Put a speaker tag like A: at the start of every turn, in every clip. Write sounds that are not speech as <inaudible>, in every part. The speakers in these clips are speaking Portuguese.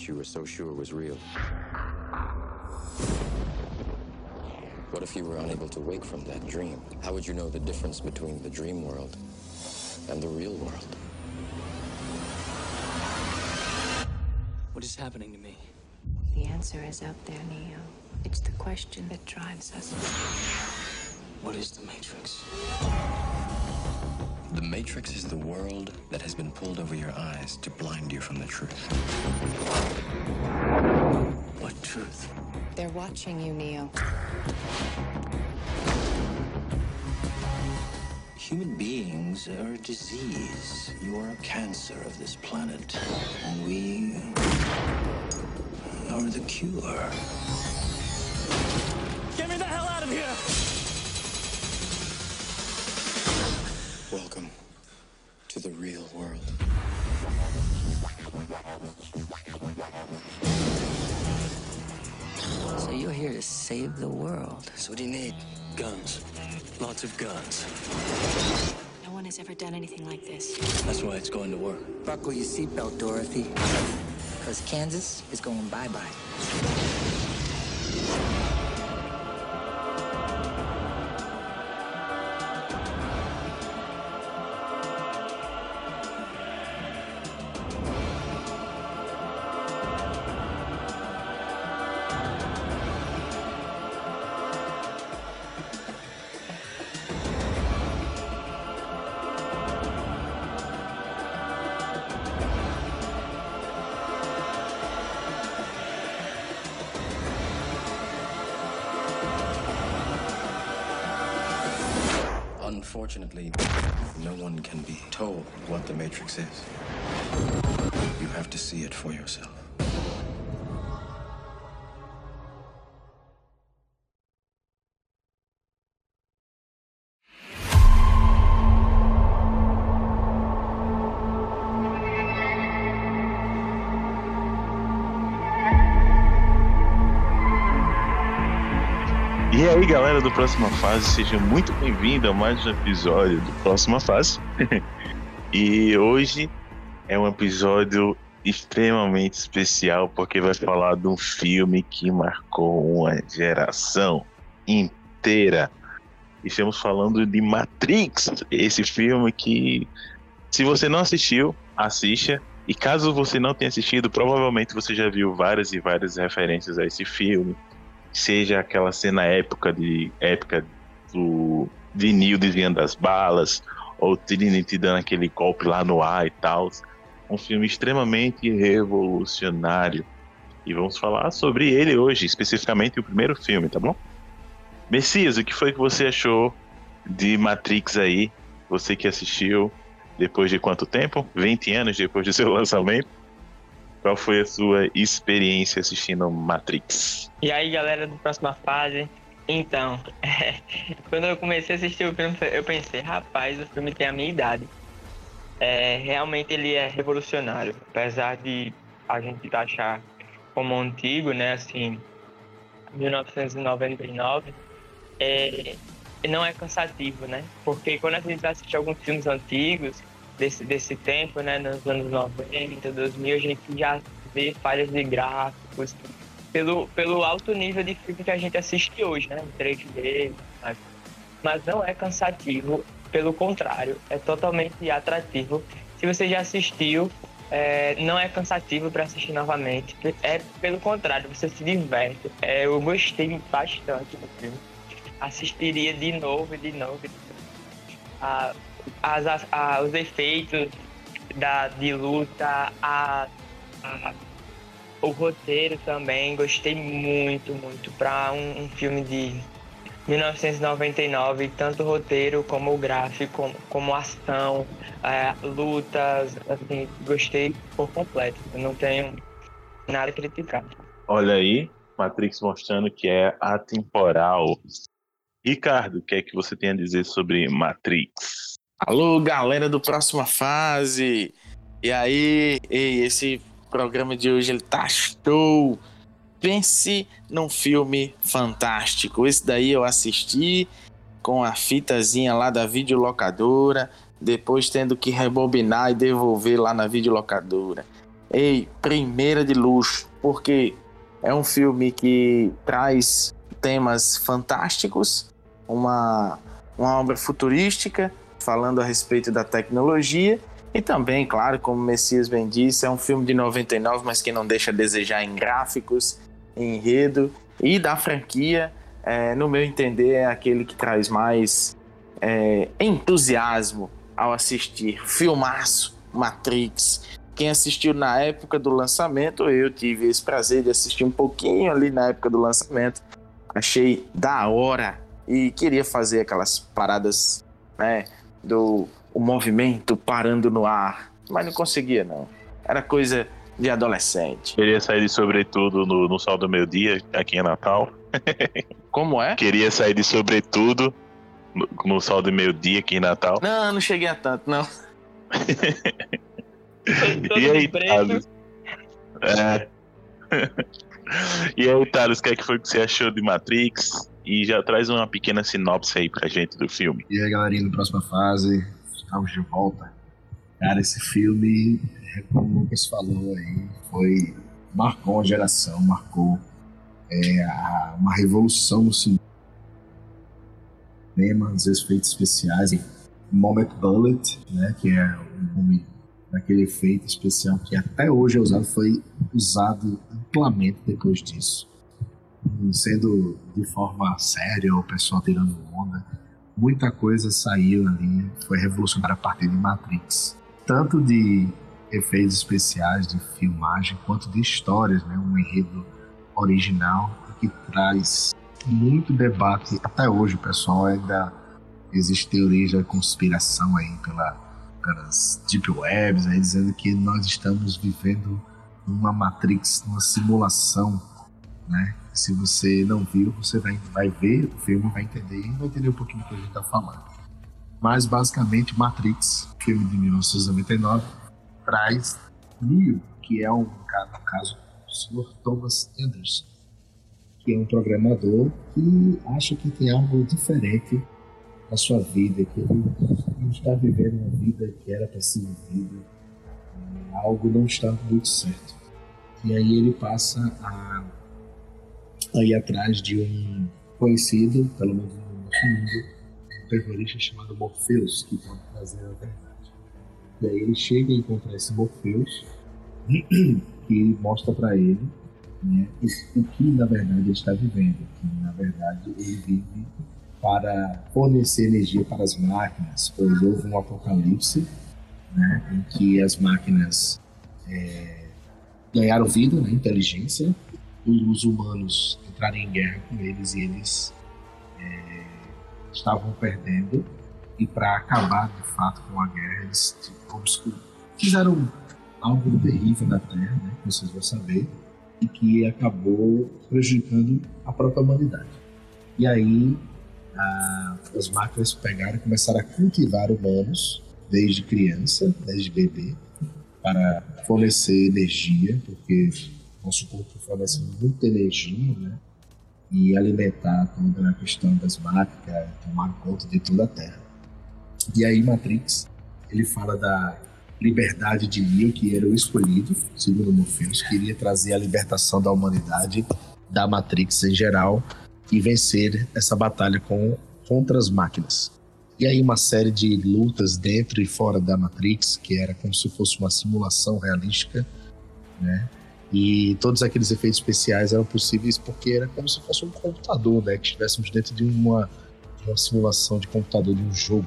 A: dream, Neo, that you were so sure was real? What if you were unable to wake from that dream? How would you know the difference between the dream world and the real world?
B: What is happening to me?
C: The answer is out there, Neo. It's the question that drives us.
B: What is the Matrix?
A: The Matrix is the world that has been pulled over your eyes to blind you from the truth.
B: What truth?
C: They're watching you, Neo.
D: Human beings are a disease. You are a cancer of this planet. And we are the cure.
B: Get me the hell out of here!
A: Welcome to the real world.
E: So you're here to save the world.
B: So what do you need? Guns. Lots of guns.
C: No one has ever done anything like this.
B: That's why it's going to work.
E: Buckle your seatbelt, Dorothy. Because Kansas is going bye-bye.
A: Matrix is. You have to see it for yourself.
F: E aí, galera do Próxima Fase, sejam muito bem-vindos a mais um episódio do Próxima Fase. <laughs> e hoje é um episódio extremamente especial porque vai falar de um filme que marcou uma geração inteira. Estamos falando de Matrix, esse filme que, se você não assistiu, assista. E caso você não tenha assistido, provavelmente você já viu várias e várias referências a esse filme seja aquela cena épica de épica do Neo desviando das balas ou Trinity dando aquele golpe lá no ar e tal. Um filme extremamente revolucionário. E vamos falar sobre ele hoje, especificamente o primeiro filme, tá bom? Messias, o que foi que você achou de Matrix aí? Você que assistiu depois de quanto tempo? 20 anos depois do <laughs> seu lançamento? Qual foi a sua experiência assistindo Matrix?
G: E aí, galera do Próxima Fase? Então, <laughs> quando eu comecei a assistir o filme, eu pensei, rapaz, o filme tem a minha idade. É, realmente ele é revolucionário, apesar de a gente achar como antigo, né, assim, 1999, é, não é cansativo, né? Porque quando a gente assiste alguns filmes antigos, desse, desse tempo, né, nos anos 90, 2000, a gente já vê falhas de gráficos pelo, pelo alto nível de filme que a gente assiste hoje, né, em 3D, mas, mas não é cansativo, pelo contrário, é totalmente atrativo. Se você já assistiu, é, não é cansativo para assistir novamente, é pelo contrário, você se diverte. É, eu gostei bastante do filme, assistiria de novo e de novo. As, as, a, os efeitos da, de luta, a, a, o roteiro também, gostei muito, muito. Para um, um, filme de 1999, tanto o roteiro como o gráfico, como, como ação, é, lutas, assim, gostei por completo. Eu não tenho nada a criticar.
F: Olha aí, Matrix mostrando que é atemporal. Ricardo, o que é que você tem a dizer sobre Matrix?
H: Alô, galera do Próxima Fase! E aí, ei, esse programa de hoje ele tá show! Pense num filme fantástico. Esse daí eu assisti com a fitazinha lá da videolocadora, depois tendo que rebobinar e devolver lá na videolocadora. ei, primeira de luxo, porque é um filme que traz temas fantásticos, uma, uma obra futurística, falando a respeito da tecnologia, e também, claro, como o Messias bem disse, é um filme de 99, mas que não deixa a desejar em gráficos, em enredo e da franquia. É, no meu entender, é aquele que traz mais é, entusiasmo ao assistir. Filmaço, Matrix. Quem assistiu na época do lançamento, eu tive esse prazer de assistir um pouquinho ali na época do lançamento. Achei da hora e queria fazer aquelas paradas, né, do o movimento parando no ar, mas não conseguia não. Era coisa de adolescente.
F: Queria sair de sobretudo no, no sol do meio-dia, aqui em Natal. <laughs>
H: Como é?
F: Queria sair de sobretudo no, no sol do meio-dia aqui em Natal.
H: Não, não cheguei a tanto, não. <laughs>
F: e aí, Thales? É. <laughs> e aí, Thales, o que, é que foi que você achou de Matrix? E já traz uma pequena sinopse aí pra gente do filme.
I: E aí, galerinha, na próxima fase, estamos de volta. Cara, esse filme, como o Lucas falou aí, foi. marcou uma geração, marcou é, a, uma revolução no cinema, os efeitos especiais. Moment Bullet, né, que é o nome daquele efeito especial que até hoje é usado, foi usado amplamente depois disso. Sendo de forma séria, o pessoal tirando onda muita coisa saiu ali, foi revolucionária a partir de Matrix. Tanto de efeitos especiais, de filmagem, quanto de histórias, né? um enredo original que traz muito debate. Até hoje pessoal ainda existe teorias da conspiração aí pela, pelas deep webs, aí, dizendo que nós estamos vivendo uma Matrix, uma simulação, né? Se você não viu, você vai, vai ver o filme, vai entender e vai entender um pouquinho do que a gente está falando. Mas basicamente, Matrix, filme de 1999, traz Neo, que é um, no caso o Sr. Thomas Anderson, que é um programador que acha que tem algo diferente na sua vida, que ele não está vivendo uma vida que era para ser vivida, algo não está muito certo. E aí ele passa a aí atrás de um conhecido, pelo menos no nosso mundo, um terrorista chamado Morpheus, que pode trazer a verdade. E aí ele chega a encontrar esse Morpheus, que <clears throat> mostra para ele né, o que na verdade ele está vivendo, que na verdade ele vive para fornecer energia para as máquinas, pois houve um apocalipse né, em que as máquinas é, ganharam vida, né, inteligência, os humanos entrarem em guerra com eles e eles é, estavam perdendo. E para acabar de fato com a guerra, eles tipo, fizeram algo terrível na Terra, né, que vocês vão saber, e que acabou prejudicando a própria humanidade. E aí a, as máquinas pegaram e começaram a cultivar humanos desde criança, desde bebê, para fornecer energia, porque nosso corpo fornece muita energia, né? E alimentar toda a questão das máquinas, tomar conta de toda a Terra. E aí Matrix, ele fala da liberdade de Neo, que era o escolhido, segundo Morpheus, queria trazer a libertação da humanidade, da Matrix em geral, e vencer essa batalha com, contra as máquinas. E aí uma série de lutas dentro e fora da Matrix, que era como se fosse uma simulação realística, né? E todos aqueles efeitos especiais eram possíveis porque era como se fosse um computador, né? Que estivéssemos dentro de uma, uma simulação de computador de um jogo.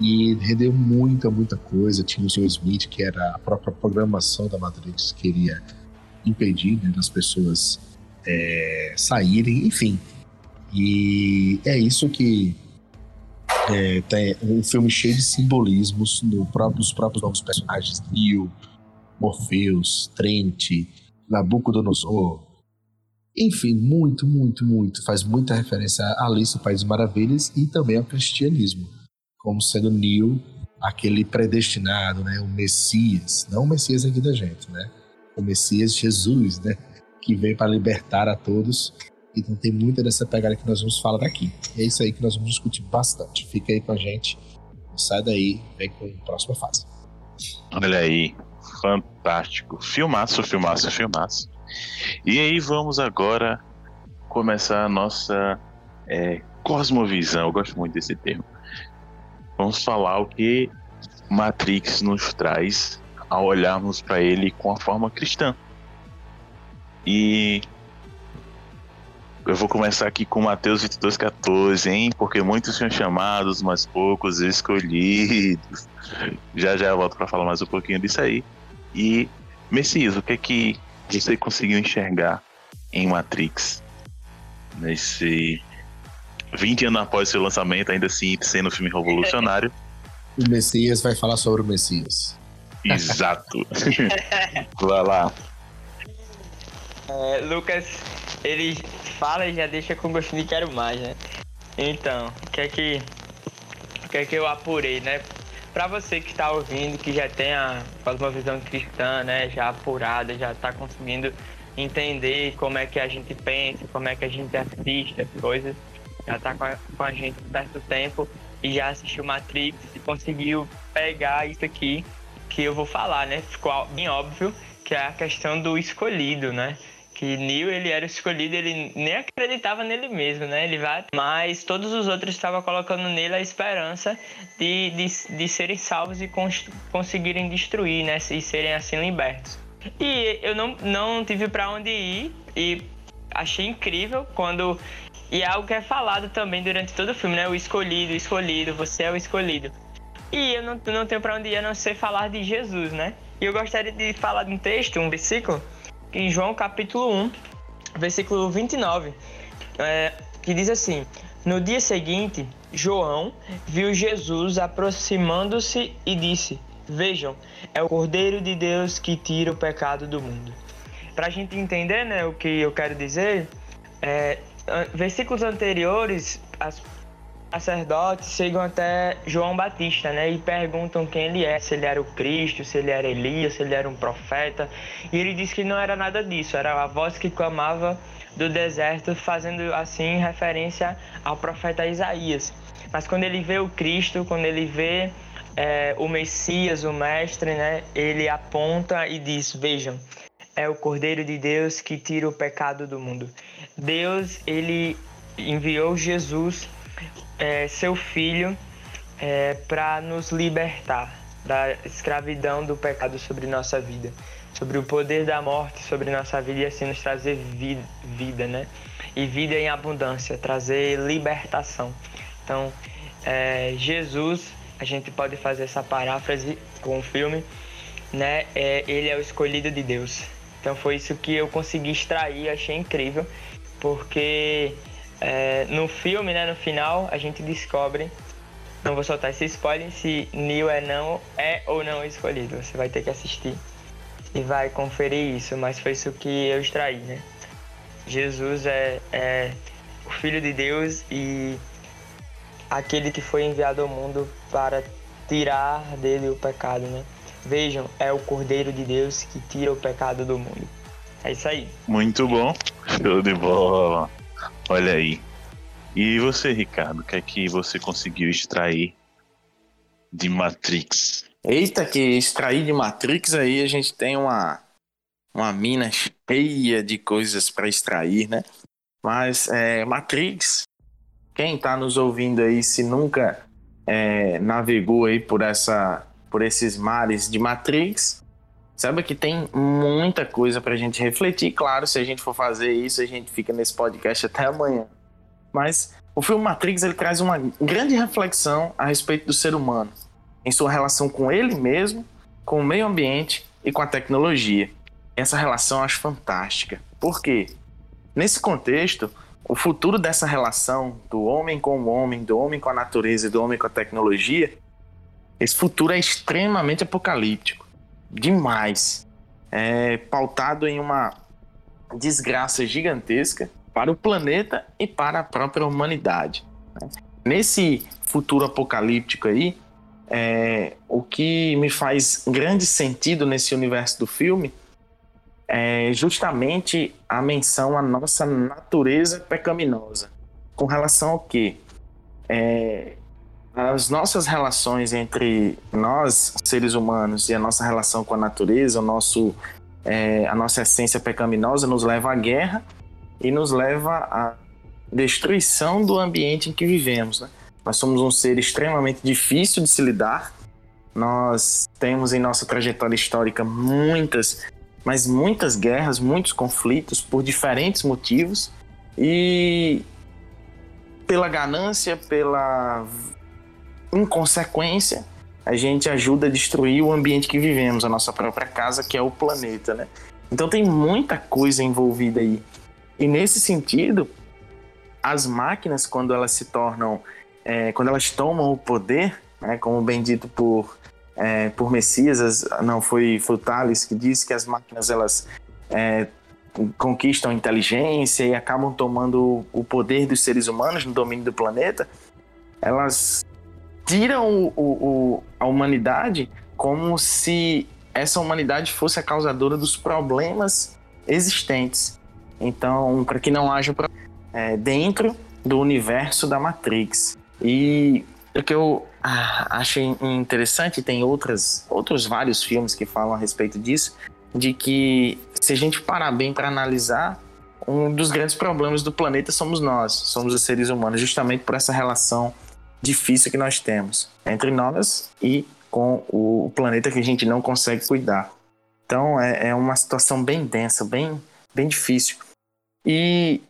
I: E rendeu muita, muita coisa. Tinha o Sr. Smith, que era a própria programação da Matrix, que queria impedir né, das pessoas é, saírem, enfim. E é isso que é, tem um filme cheio de simbolismos no próprio, nos próprios novos personagens, Neo, Morpheus, Trent, Nabucodonosor. Enfim, muito, muito, muito. Faz muita referência a Alice no País das Maravilhas e também ao cristianismo, como sendo Neo aquele predestinado, né? O Messias, não o Messias aqui da gente, né? O Messias Jesus, né? Que veio para libertar a todos. Então tem muita dessa pegada que nós vamos falar daqui. E é isso aí que nós vamos discutir bastante. Fica aí com a gente. Sai daí, vem com a próxima fase.
F: Olha aí, fantástico. Filmaço, filmaço, filmaço. E aí vamos agora começar a nossa é, cosmovisão. Eu gosto muito desse termo. Vamos falar o que Matrix nos traz ao olharmos para ele com a forma cristã. E eu vou começar aqui com Mateus 22,14, hein? Porque muitos são chamados, mas poucos escolhidos. <laughs> Já já eu volto para falar mais um pouquinho disso aí. E, Messias, o que é que você conseguiu enxergar em Matrix? Nesse 20 anos após seu lançamento, ainda assim sendo um filme revolucionário.
I: O Messias vai falar sobre o Messias.
F: Exato. <laughs> vai lá.
G: É, Lucas, ele fala e já deixa com gostinho de quero mais, né? Então, o que é que, o que, é que eu apurei, né? Para você que está ouvindo, que já tem a cosmovisão cristã, né, já apurada, já está conseguindo entender como é que a gente pensa, como é que a gente assiste as coisas, já está com, com, a gente há certo tempo e já assistiu Matrix e conseguiu pegar isso aqui que eu vou falar, né? Ficou bem óbvio que é a questão do escolhido, né? Que Neil ele era escolhido, ele nem acreditava nele mesmo, né? Ele vai, mas todos os outros estavam colocando nele a esperança de, de, de serem salvos e cons conseguirem destruir, né? E serem assim libertos. E eu não, não tive para onde ir e achei incrível quando e é algo que é falado também durante todo o filme, né? O escolhido, o escolhido, você é o escolhido. E eu não, não tenho para onde ir a não ser falar de Jesus, né? E eu gostaria de falar de um texto, um versículo em João capítulo 1, versículo 29, é, que diz assim: No dia seguinte, João viu Jesus aproximando-se e disse: Vejam, é o Cordeiro de Deus que tira o pecado do mundo. Para a gente entender né, o que eu quero dizer, é, versículos anteriores, as sacerdotes chegam até João Batista, né, e perguntam quem ele é, se ele era o Cristo, se ele era Elias, se ele era um profeta. E ele diz que não era nada disso, era a voz que clamava do deserto, fazendo assim referência ao profeta Isaías. Mas quando ele vê o Cristo, quando ele vê é, o Messias, o Mestre, né, ele aponta e diz: Vejam, é o Cordeiro de Deus que tira o pecado do mundo. Deus, ele enviou Jesus é, seu filho é, para nos libertar da escravidão do pecado sobre nossa vida, sobre o poder da morte sobre nossa vida e assim nos trazer vida, vida né? E vida em abundância, trazer libertação. Então, é, Jesus, a gente pode fazer essa paráfrase com o filme, né? É, ele é o escolhido de Deus. Então foi isso que eu consegui extrair, achei incrível, porque é, no filme, né, no final, a gente descobre, não vou soltar esse spoiler, se Neil é, não, é ou não escolhido. Você vai ter que assistir e vai conferir isso, mas foi isso que eu extraí, né? Jesus é, é o Filho de Deus e aquele que foi enviado ao mundo para tirar dele o pecado, né? Vejam, é o Cordeiro de Deus que tira o pecado do mundo. É isso aí.
F: Muito bom. Show de bola. Olha aí. E você, Ricardo, o que é que você conseguiu extrair de Matrix?
H: Eita, que extrair de Matrix aí a gente tem uma, uma mina cheia de coisas para extrair, né? Mas é, Matrix, quem está nos ouvindo aí, se nunca é, navegou aí por, essa, por esses mares de Matrix, Sabe que tem muita coisa pra gente refletir. Claro, se a gente for fazer isso, a gente fica nesse podcast até amanhã. Mas o filme Matrix ele traz uma grande reflexão a respeito do ser humano, em sua relação com ele mesmo, com o meio ambiente e com a tecnologia. Essa relação eu acho fantástica. Por quê? Nesse contexto, o futuro dessa relação do homem com o homem, do homem com a natureza e do homem com a tecnologia, esse futuro é extremamente apocalíptico demais. É pautado em uma desgraça gigantesca para o planeta e para a própria humanidade. Né? Nesse futuro apocalíptico aí, é, o que me faz grande sentido nesse universo do filme é justamente a menção à nossa natureza pecaminosa. Com relação ao quê? É, as nossas relações entre nós, seres humanos, e a nossa relação com a natureza, o nosso, é, a nossa essência pecaminosa nos leva à guerra e nos leva à destruição do ambiente em que vivemos. Né? Nós somos um ser extremamente difícil de se lidar. Nós temos em nossa trajetória histórica muitas, mas muitas guerras, muitos conflitos por diferentes motivos e pela ganância, pela inconsequência, a gente ajuda a destruir o ambiente que vivemos, a nossa própria casa, que é o planeta, né? Então tem muita coisa envolvida aí. E nesse sentido, as máquinas, quando elas se tornam, é, quando elas tomam o poder, né, como bem dito por, é, por Messias, não foi, foi Thales que disse que as máquinas elas é, conquistam inteligência e acabam tomando o poder dos seres humanos no domínio do planeta, elas tiram o, o, a humanidade como se essa humanidade fosse a causadora dos problemas existentes. Então, para que não haja é, dentro do universo da Matrix. E o que eu ah, acho interessante, tem outras, outros vários filmes que falam a respeito disso, de que se a gente parar bem para analisar, um dos grandes problemas do planeta somos nós, somos os seres humanos, justamente por essa relação difícil que nós temos entre nós e com o planeta que a gente não consegue cuidar. Então é, é uma situação bem densa, bem, bem difícil. E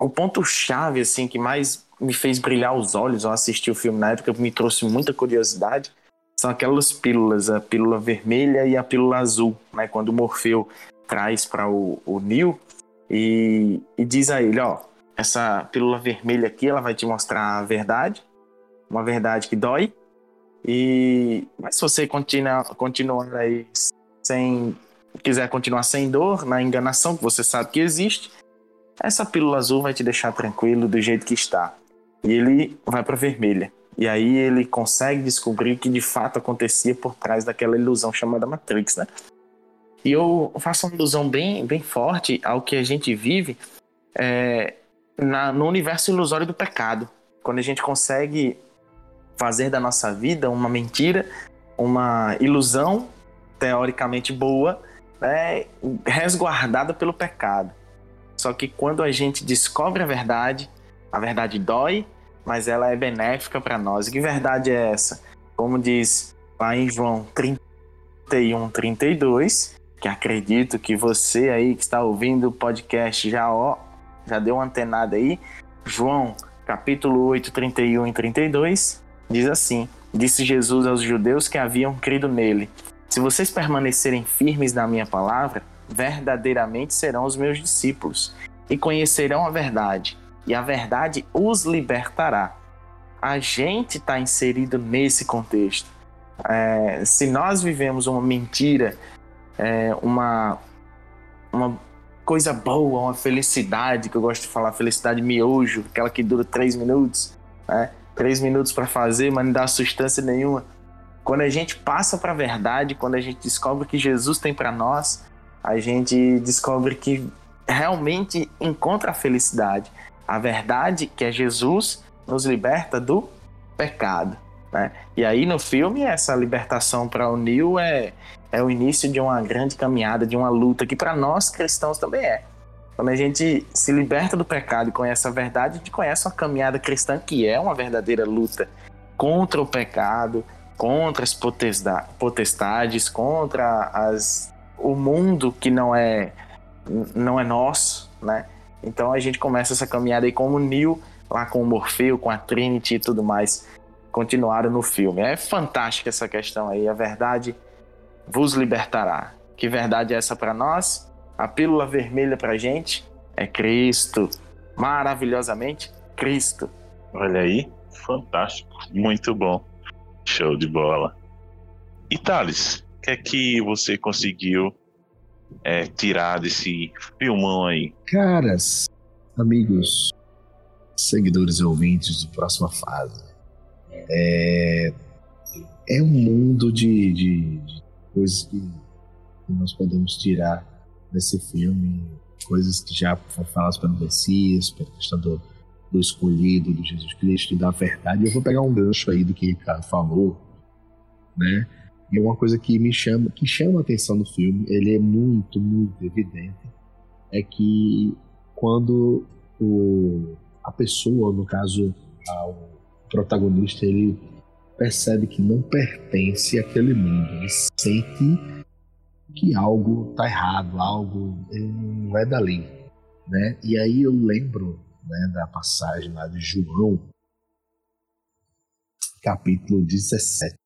H: o ponto chave assim que mais me fez brilhar os olhos ao assistir o filme na época, me trouxe muita curiosidade, são aquelas pílulas, a pílula vermelha e a pílula azul, né? Quando o Morfeu traz para o, o Neo e, e diz a ele, ó, essa pílula vermelha aqui, ela vai te mostrar a verdade, uma verdade que dói. E mas se você continuar continuar aí sem quiser continuar sem dor, na enganação que você sabe que existe, essa pílula azul vai te deixar tranquilo do jeito que está. E ele vai para vermelha. E aí ele consegue descobrir o que de fato acontecia por trás daquela ilusão chamada Matrix, né? E eu faço uma ilusão bem, bem forte ao que a gente vive é, na, no universo ilusório do pecado. Quando a gente consegue fazer da nossa vida uma mentira, uma ilusão teoricamente boa, né, resguardada pelo pecado. Só que quando a gente descobre a verdade, a verdade dói, mas ela é benéfica para nós. Que verdade é essa? Como diz lá em João 31, 32, que acredito que você aí que está ouvindo o podcast já ó, já deu uma antenada aí. João, capítulo 8, 31 e 32, Diz assim: Disse Jesus aos judeus que haviam crido nele: Se vocês permanecerem firmes na minha palavra, verdadeiramente serão os meus discípulos e conhecerão a verdade, e a verdade os libertará. A gente está inserido nesse contexto. É, se nós vivemos uma mentira, é, uma, uma coisa boa, uma felicidade, que eu gosto de falar, felicidade miojo, aquela que dura três minutos, né? Três minutos para fazer, mas não dá substância nenhuma. Quando a gente passa para a verdade, quando a gente descobre que Jesus tem para nós, a gente descobre que realmente encontra a felicidade. A verdade, que é Jesus, nos liberta do pecado. Né? E aí no filme, essa libertação para o Neil é, é o início de uma grande caminhada, de uma luta, que para nós cristãos também é. Quando a gente se liberta do pecado e conhece a verdade, a gente conhece uma caminhada cristã que é uma verdadeira luta contra o pecado, contra as potestades, contra as, o mundo que não é não é nosso, né? Então a gente começa essa caminhada aí como Neil, lá com o Morfeu, com a Trinity e tudo mais, continuaram no filme. É fantástica essa questão aí, a verdade vos libertará. Que verdade é essa para nós? A pílula vermelha pra gente é Cristo. Maravilhosamente, Cristo.
F: Olha aí, fantástico. Muito bom. Show de bola. E Thales, o que é que você conseguiu é, tirar desse filmão aí?
I: Caras, amigos, seguidores e ouvintes do Próxima Fase, é, é um mundo de, de, de coisas que nós podemos tirar desse filme, coisas que já foram faladas pelo Messias, pela questão do, do escolhido, do Jesus Cristo, da verdade. Eu vou pegar um gancho aí do que o Ricardo falou, né? E uma coisa que me chama, que chama a atenção no filme, ele é muito, muito evidente, é que quando o, a pessoa, no caso, o protagonista, ele percebe que não pertence àquele mundo, ele sente que algo está errado, algo não é dali, né? E aí eu lembro né, da passagem lá de João, capítulo 17,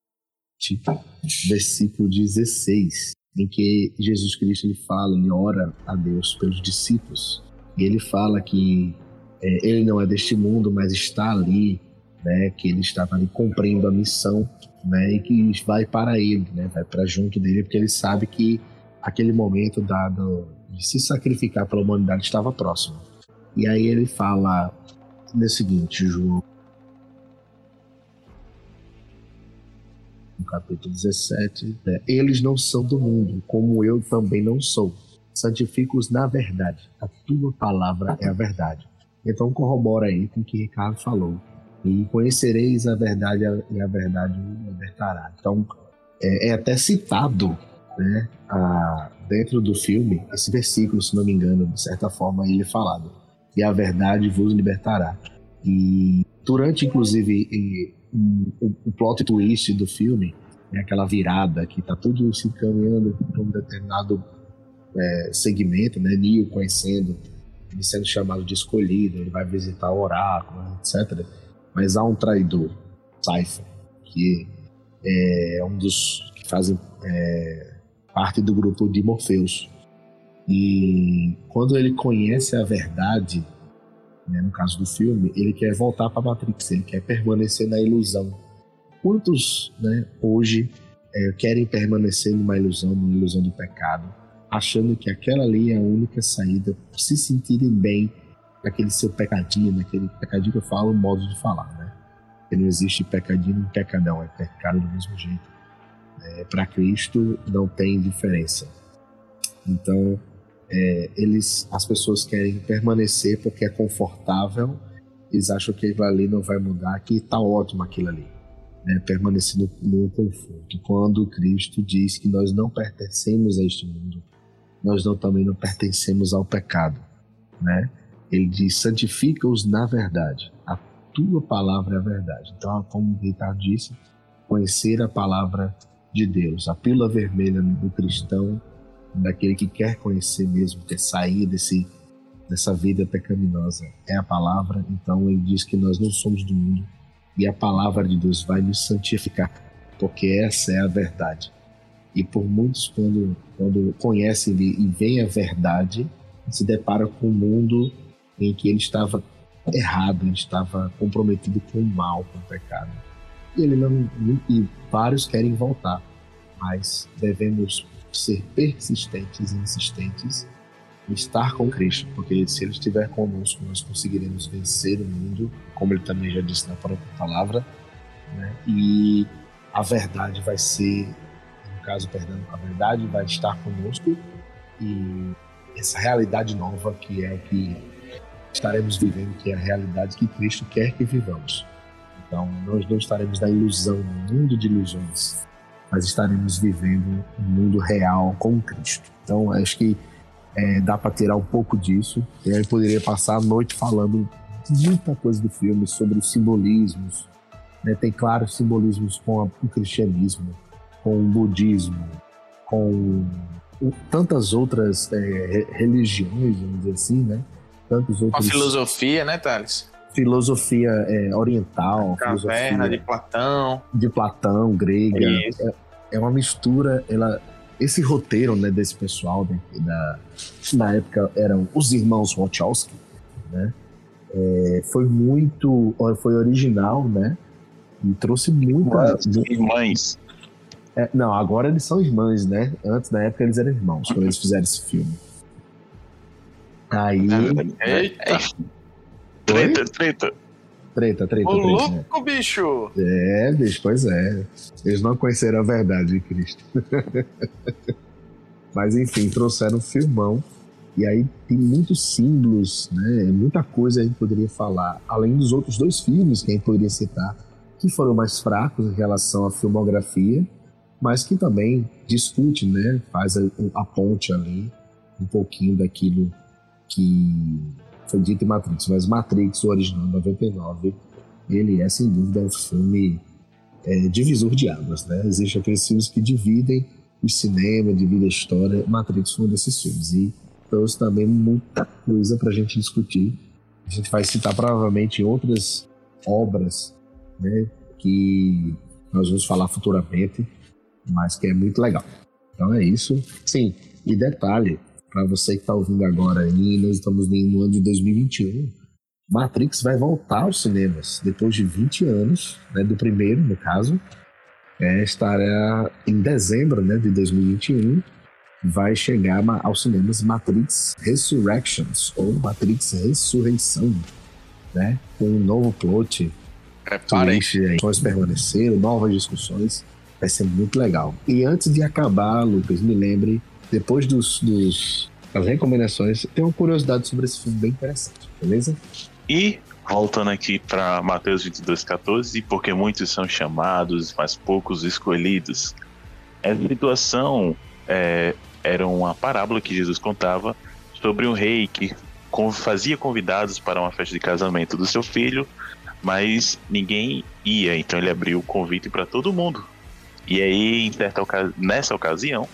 I: versículo 16, em que Jesus Cristo ele fala, ele ora a Deus pelos discípulos. E ele fala que é, ele não é deste mundo, mas está ali, né, que ele estava ali cumprindo a missão, né, e que vai para ele, né, vai para junto dele, porque ele sabe que aquele momento dado de se sacrificar pela humanidade estava próximo. E aí ele fala no seguinte, João no capítulo 17, né? eles não são do mundo, como eu também não sou. Santifica-os na verdade. A tua palavra é a verdade. Então corrobora aí com o que Ricardo falou. E conhecereis a verdade e a verdade o libertará. Então é, é até citado né, a, dentro do filme esse versículo, se não me engano, de certa forma ele é falado. E a verdade vos libertará. E durante, inclusive, o, o plot twist do filme, né, aquela virada que tá tudo se encaminhando para um determinado é, segmento, né? Neo conhecendo, ele sendo chamado de escolhido, ele vai visitar o oráculo, etc. Mas há um traidor, Cypher, que é um dos que fazem é, parte do grupo de Morpheus. E quando ele conhece a verdade, né, no caso do filme, ele quer voltar para Matrix, ele quer permanecer na ilusão. Quantos né, hoje é, querem permanecer numa ilusão, numa ilusão do pecado, achando que aquela ali é a única saída, se sentirem bem naquele seu pecadinho, naquele pecadinho que eu falo, modo de falar, né? Porque não existe pecadinho nem pecadão, é pecado do mesmo jeito. É, para Cristo não tem diferença. Então, é, eles, as pessoas querem permanecer porque é confortável, eles acham que aquilo ali não vai mudar, que está ótimo aquilo ali. Né? Permanecer no, no conforto. Quando Cristo diz que nós não pertencemos a este mundo, nós não, também não pertencemos ao pecado. Né? Ele diz: santifica-os na verdade. A tua palavra é a verdade. Então, como o Ricardo disse, conhecer a palavra de Deus. A pílula vermelha do cristão daquele que quer conhecer mesmo, quer sair desse, dessa vida pecaminosa. É a palavra, então ele diz que nós não somos do mundo e a palavra de Deus vai nos santificar, porque essa é a verdade. E por muitos, quando, quando conhecem e veem a verdade, se deparam com um mundo em que ele estava errado, ele estava comprometido com o mal, com o pecado. E, ele não, e vários querem voltar, mas devemos ser persistentes e insistentes em estar com Cristo, porque se Ele estiver conosco, nós conseguiremos vencer o mundo, como Ele também já disse na própria palavra, né? e a verdade vai ser, no caso, perdão, a verdade vai estar conosco e essa realidade nova que é o que estaremos vivendo, que é a realidade que Cristo quer que vivamos. Então, nós não estaremos na ilusão, no mundo de ilusões, mas estaremos vivendo um mundo real com Cristo. Então, acho que é, dá para tirar um pouco disso. E aí poderia passar a noite falando muita coisa do filme sobre os simbolismos. Né? Tem claros simbolismos com a, o cristianismo, com o budismo, com tantas outras é, religiões, vamos dizer assim, né? Tantos outros.
H: Uma filosofia, né, Thales?
I: filosofia é, oriental.
H: Caverna de Platão.
I: De Platão, grega. É, é, uma mistura. Ela, esse roteiro né, desse pessoal, né, da, na época eram os irmãos Wachowski, né? É, foi muito. Foi original, né? E trouxe muita.
F: Irmãs.
I: É, não, agora eles são irmãs, né? Antes, na época, eles eram irmãos, quando eles fizeram esse filme. Aí.
H: Eita!
F: Treta, treta.
I: Treta, treta,
H: Ô, louco,
I: né?
H: bicho!
I: É, bicho, pois é. Eles não conheceram a verdade de Cristo. <laughs> Mas enfim, trouxeram um filmão. E aí tem muitos símbolos, né? Muita coisa a gente poderia falar, além dos outros dois filmes que a gente poderia citar, que foram mais fracos em relação à filmografia, mas que também discute, né? Faz a, a ponte ali um pouquinho daquilo que foi dito em Matrix. Mas Matrix, o original 99, ele é sem dúvida um filme é, divisor de águas, né? Existem aqueles filmes que dividem o cinema, dividem a história. Matrix foi um desses filmes e trouxe também muita coisa para a gente discutir. A gente vai citar provavelmente outras obras, né? Que nós vamos falar futuramente, mas que é muito legal. Então é isso. Sim, e detalhe, para você que está ouvindo agora aí, nós estamos no ano de 2021. Matrix vai voltar aos cinemas depois de 20 anos, né, do primeiro, no caso. É, estará em dezembro né, de 2021. Vai chegar aos cinemas Matrix Resurrections, ou Matrix Ressurreição, né, com um novo plot.
H: Preparem.
I: Twist, permaneceram, novas discussões. Vai ser muito legal. E antes de acabar, Lucas, me lembre depois dos, dos recomendações, tem uma curiosidade sobre esse filme bem interessante, beleza?
F: E voltando aqui para Mateus 22:14, porque muitos são chamados, mas poucos escolhidos. Essa situação é, era uma parábola que Jesus contava sobre um rei que fazia convidados para uma festa de casamento do seu filho, mas ninguém ia, então ele abriu o convite para todo mundo. E aí, certa nessa ocasião,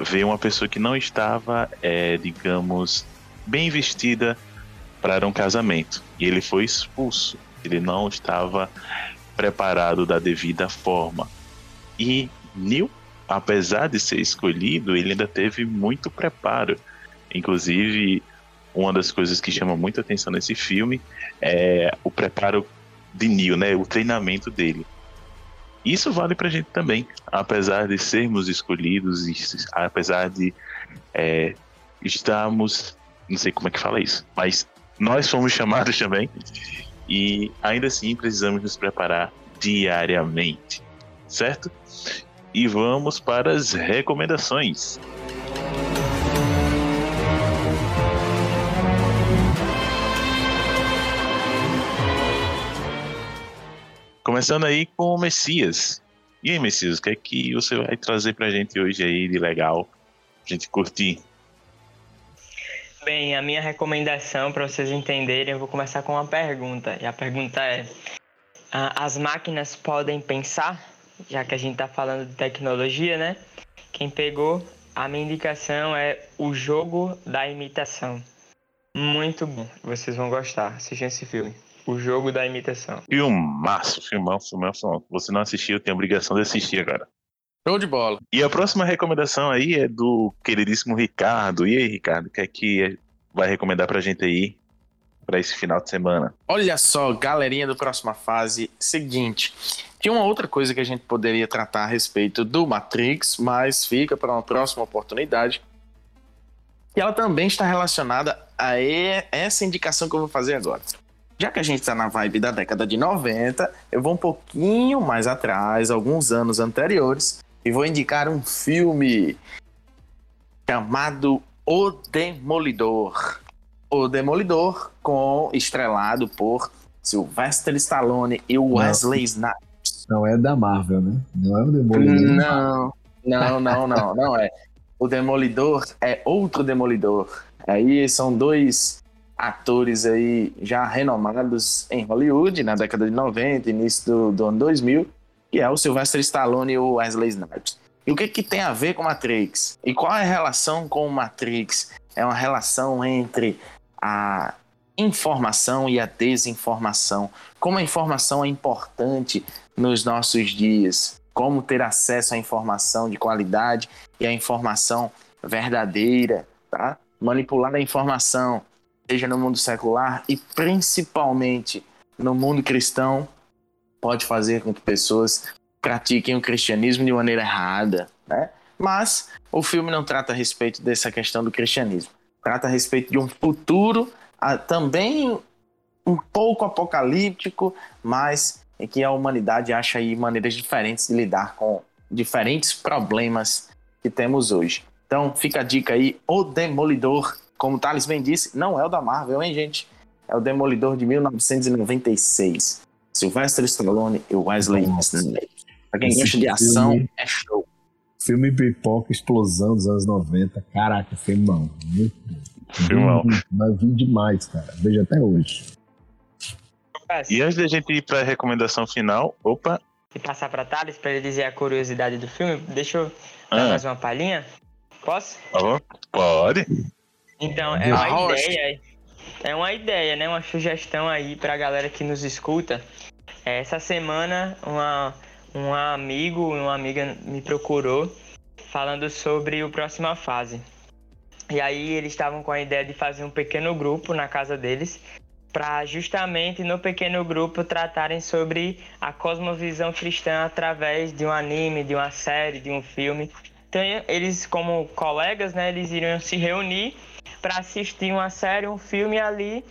F: ver uma pessoa que não estava, é, digamos, bem vestida para um casamento. E ele foi expulso. Ele não estava preparado da devida forma. E Neil, apesar de ser escolhido, ele ainda teve muito preparo. Inclusive, uma das coisas que chama muita atenção nesse filme é o preparo de Neil, né? O treinamento dele. Isso vale pra gente também, apesar de sermos escolhidos, apesar de é, estarmos, não sei como é que fala isso, mas nós fomos <laughs> chamados também, e ainda assim precisamos nos preparar diariamente, certo? E vamos para as recomendações. Começando aí com o Messias. E aí, Messias, o que é que você vai trazer pra gente hoje aí de legal? Pra gente curtir?
G: Bem, a minha recomendação, para vocês entenderem, eu vou começar com uma pergunta. E a pergunta é: as máquinas podem pensar? Já que a gente está falando de tecnologia, né? Quem pegou, a minha indicação é o jogo da imitação. Muito bom, vocês vão gostar. Assistam esse filme. O jogo da imitação.
F: Filmaço, filmão, filmão, filmão. Você não assistiu, tem a obrigação de assistir agora.
H: Show de bola.
F: E a próxima recomendação aí é do queridíssimo Ricardo. E aí, Ricardo, o que é que vai recomendar pra gente aí para esse final de semana?
H: Olha só, galerinha do próxima fase, seguinte. Tinha uma outra coisa que a gente poderia tratar a respeito do Matrix, mas fica para uma próxima oportunidade. E ela também está relacionada a essa indicação que eu vou fazer agora. Já que a gente está na vibe da década de 90, eu vou um pouquinho mais atrás, alguns anos anteriores, e vou indicar um filme chamado O Demolidor. O Demolidor, com estrelado por Sylvester Stallone e Wesley Snipes.
I: Não é da Marvel, né? Não é o Demolidor.
H: Não, não, não, não, não é. O Demolidor é outro Demolidor. Aí são dois atores aí já renomados em Hollywood na década de 90, início do, do ano 2000, que é o Sylvester Stallone e o Wesley Snipes. E o que, que tem a ver com Matrix? E qual é a relação com Matrix? É uma relação entre a informação e a desinformação. Como a informação é importante nos nossos dias. Como ter acesso à informação de qualidade e à informação verdadeira, tá? Manipular a informação seja no mundo secular e principalmente no mundo cristão, pode fazer com que pessoas pratiquem o cristianismo de maneira errada, né? Mas o filme não trata a respeito dessa questão do cristianismo. Trata a respeito de um futuro ah, também um pouco apocalíptico, mas em que a humanidade acha aí maneiras diferentes de lidar com diferentes problemas que temos hoje. Então fica a dica aí, O Demolidor como o Thales bem disse, não é o da Marvel, hein, gente? É o Demolidor de 1996. Sylvester Stallone e Wesley Snipes. Pra quem gosta de ação,
I: filme-
H: é show.
I: Filme pipoca, explosão dos anos 90. Caraca, filmão.
F: Filmão.
I: Mas vi demais, cara. Vejo até hoje.
F: E antes da gente ir pra recomendação final, opa,
G: E passar pra Thales pra ele dizer a curiosidade do filme, deixa eu dar
F: Ah.
G: mais uma palhinha. Posso?
F: favor, pode?
G: Então, é uma ideia. É uma ideia, né? Uma sugestão aí pra galera que nos escuta. É, Essa semana, uma, um amigo uma amiga me procurou falando sobre o próxima fase. E aí eles estavam com a ideia de fazer um pequeno grupo na casa deles para justamente no pequeno grupo tratarem sobre a cosmovisão cristã através de um anime, de uma série, de um filme. Então eles como colegas, né, eles iriam se reunir para assistir uma série, um filme ali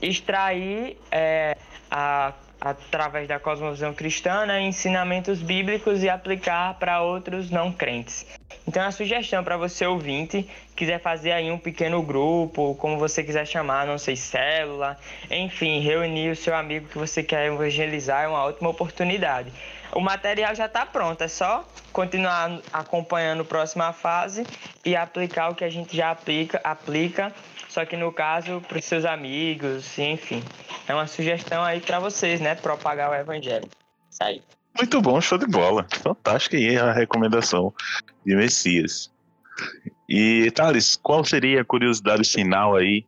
G: extrair é, a- através da cosmovisão cristã, né, ensinamentos bíblicos e aplicar para outros não crentes. Então a sugestão para você ouvinte, quiser fazer aí um pequeno grupo, como você quiser chamar, não sei, célula, enfim, reunir o seu amigo que você quer evangelizar é uma ótima oportunidade. O material já está pronto, é só continuar acompanhando a próxima fase e aplicar o que a gente já aplica, aplica só que no caso para os seus amigos, enfim. É uma sugestão aí para vocês, né? Propagar o evangelho. Isso aí.
F: Muito bom, show de bola. Fantástica aí a recomendação de Messias. E, Thales, qual seria a curiosidade final aí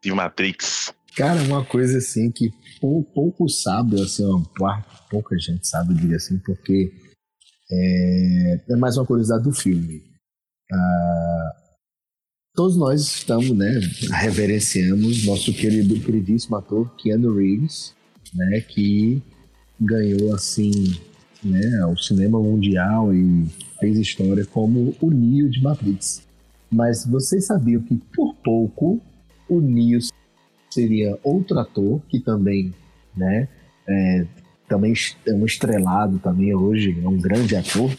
F: de Matrix?
I: Cara, uma coisa assim que pou- pouco sabe, assim, uma parte, pouca gente sabe, eu diria assim, porque é, é mais uma curiosidade do filme. Ah, todos nós estamos, né, reverenciamos nosso querido, queridíssimo ator Keanu Reeves, né, que ganhou, assim, né, o cinema mundial e fez história como o Neo de Matrix. Mas vocês sabiam que, por pouco, o Neo seria outro ator que também, né, é, também é um estrelado também hoje, é um grande ator,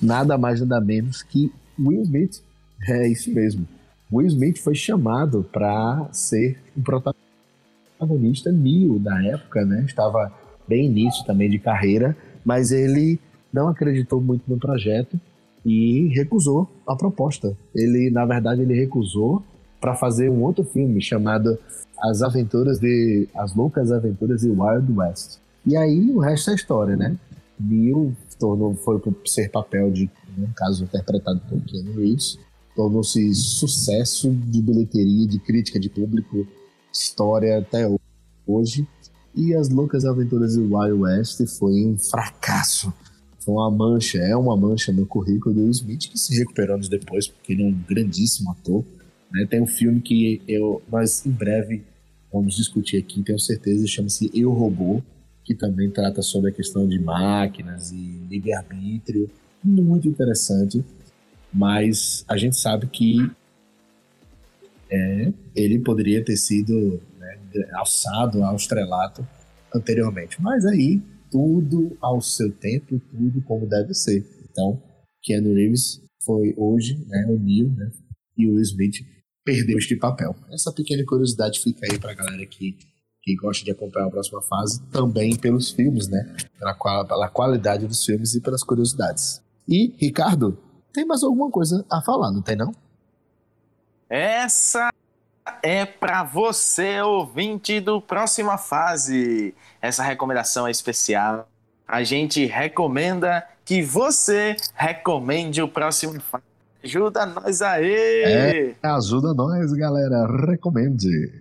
I: nada mais nada menos que Will Smith. É isso mesmo. Will Smith foi chamado para ser o protagonista Neo na época, né? Estava bem início também de carreira, mas ele não acreditou muito no projeto e recusou a proposta. Ele, na verdade, ele recusou para fazer um outro filme chamado As Aventuras de As Loucas Aventuras de Wild West. E aí o resto é história, né? Neil tornou foi ser papel de um caso interpretado por Keanu Reeves, tornou-se sucesso de bilheteria, de crítica de público, história até hoje. E As Loucas Aventuras de Wild West foi um fracasso. Foi uma mancha, é uma mancha no currículo do Smith, que se recuperou anos depois, porque ele é um grandíssimo ator. Né? Tem um filme que eu, nós em breve vamos discutir aqui, tenho certeza, chama-se Eu Robô, que também trata sobre a questão de máquinas e livre-arbítrio. Muito interessante, mas a gente sabe que é, ele poderia ter sido né, alçado ao estrelato anteriormente. Mas aí, tudo ao seu tempo, tudo como deve ser. Então, Keanu Reeves foi hoje né, o Neil, né, e o Will Smith perdeu este papel. Essa pequena curiosidade fica aí pra galera que, que gosta de acompanhar a próxima fase, também pelos filmes, né? Pela, qual- pela qualidade dos filmes e pelas curiosidades. E, Ricardo, tem mais alguma coisa a falar, não tem não?
H: Essa é para você, ouvinte do Próxima Fase. Essa recomendação é especial. A gente recomenda que você recomende o Próxima Fase. Ajuda nós aí!
I: É. Ajuda nós, galera. Recomende.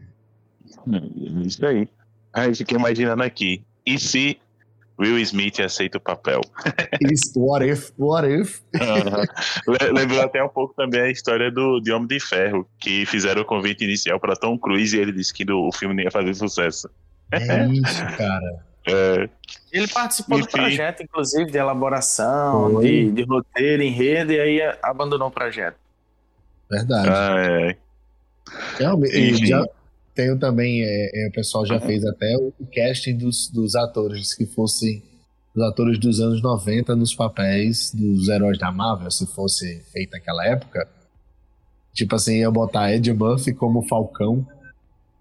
F: Hum, Isso aí. Aí fiquei imaginando aqui. E se Will Smith aceita o papel? <laughs>
I: Is- What if? What if?
F: Lembrou até um pouco também a história do de Homem de Ferro, que fizeram o convite inicial para Tom Cruise e ele disse que o filme não ia fazer sucesso.
I: É isso, cara.
F: É,
H: Ele participou do
F: Enfim.
H: projeto, inclusive, de elaboração, de, de roteiro, enredo, e aí abandonou o projeto.
I: Verdade.
F: ah, é.
I: Realmente, e já tenho também, é, é, o pessoal já fez até o casting dos, dos atores, que fossem os atores dos anos 90 nos papéis dos heróis da Marvel, se fosse feito naquela época. Tipo assim, ia botar Ed Murphy como Falcão,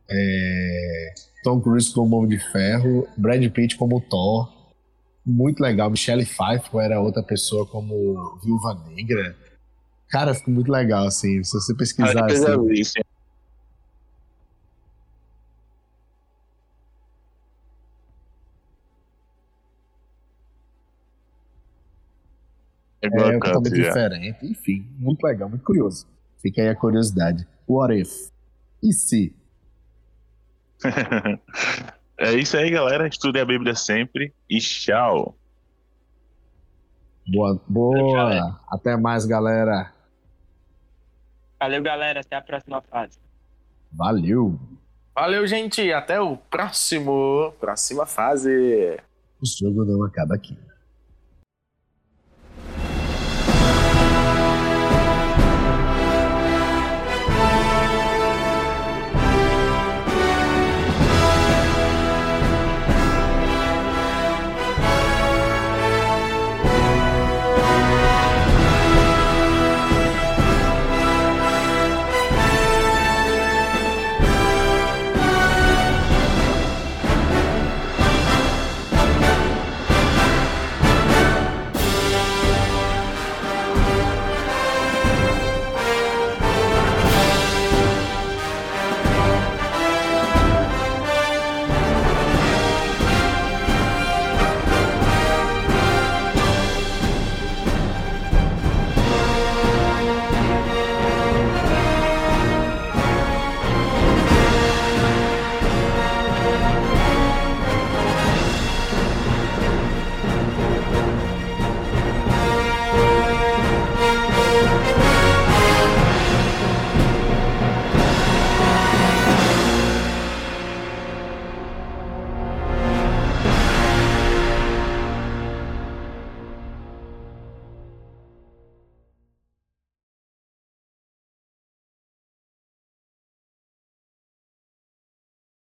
I: é, Tom Cruise como Homem de Ferro, Brad Pitt como Thor. Muito legal. Michelle Pfeiffer era outra pessoa como Viúva Negra. Cara, ficou muito legal, assim. Se você pesquisar. Assim.
F: É
I: É totalmente
F: já.
I: diferente. Enfim, muito legal, muito curioso. Fica aí a curiosidade. What if? E se? <laughs>
F: é isso aí, galera. Estudem a Bíblia sempre e tchau.
I: Boa, boa. Até mais, galera.
G: Valeu, galera. Até a próxima fase.
I: Valeu.
H: Valeu, gente. Até o próximo. Próxima fase.
I: O jogo não acaba aqui.